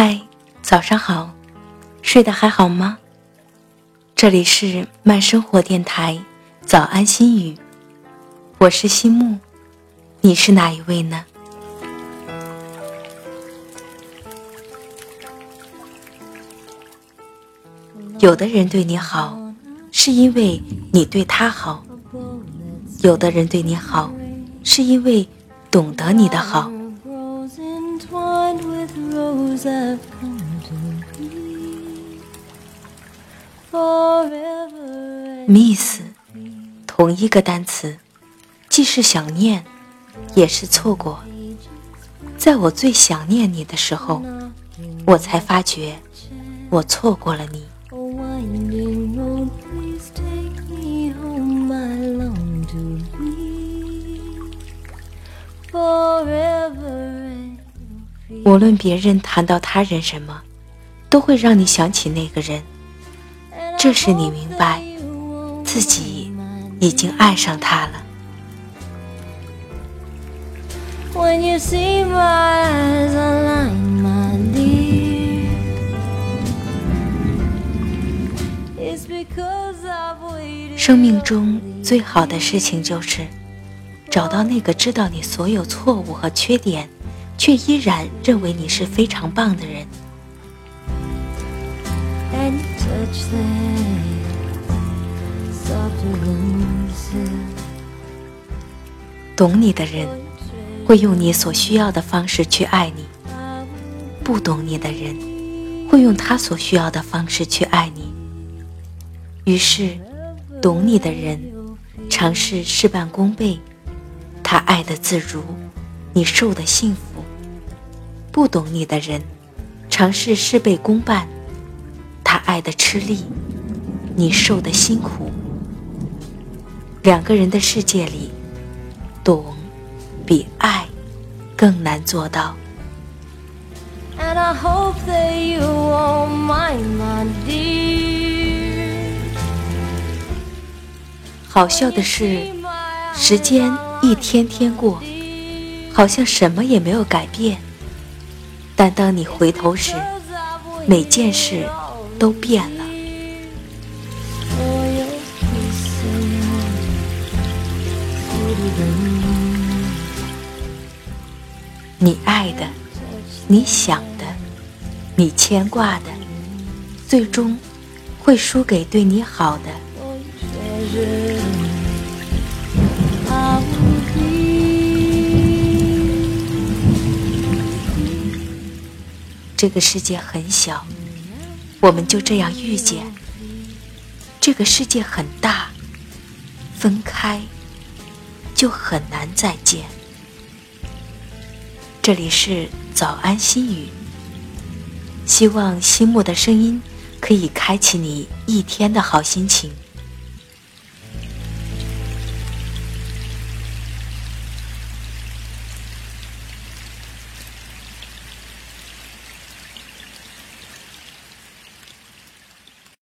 嗨早上好，睡得还好吗？这里是慢生活电台，早安心语，我是心木，你是哪一位呢？有的人对你好，是因为你对他好；有的人对你好，是因为懂得你的好。Miss，同一个单词，既是想念，也是错过。在我最想念你的时候，我才发觉我错过了你。无论别人谈到他人什么，都会让你想起那个人。这时你明白，自己已经爱上他了。生命中最好的事情就是，找到那个知道你所有错误和缺点。却依然认为你是非常棒的人。懂你的人会用你所需要的方式去爱你，不懂你的人会用他所需要的方式去爱你。于是，懂你的人尝试事半功倍，他爱的自如，你受的幸福。不懂你的人，尝试事倍功半，他爱的吃力，你受的辛苦。两个人的世界里，懂比爱更难做到。好笑的是，时间一天天过，好像什么也没有改变。但当你回头时，每件事都变了。你爱的，你想的，你牵挂的，最终会输给对你好的。这个世界很小，我们就这样遇见；这个世界很大，分开就很难再见。这里是早安心语，希望心木的声音可以开启你一天的好心情。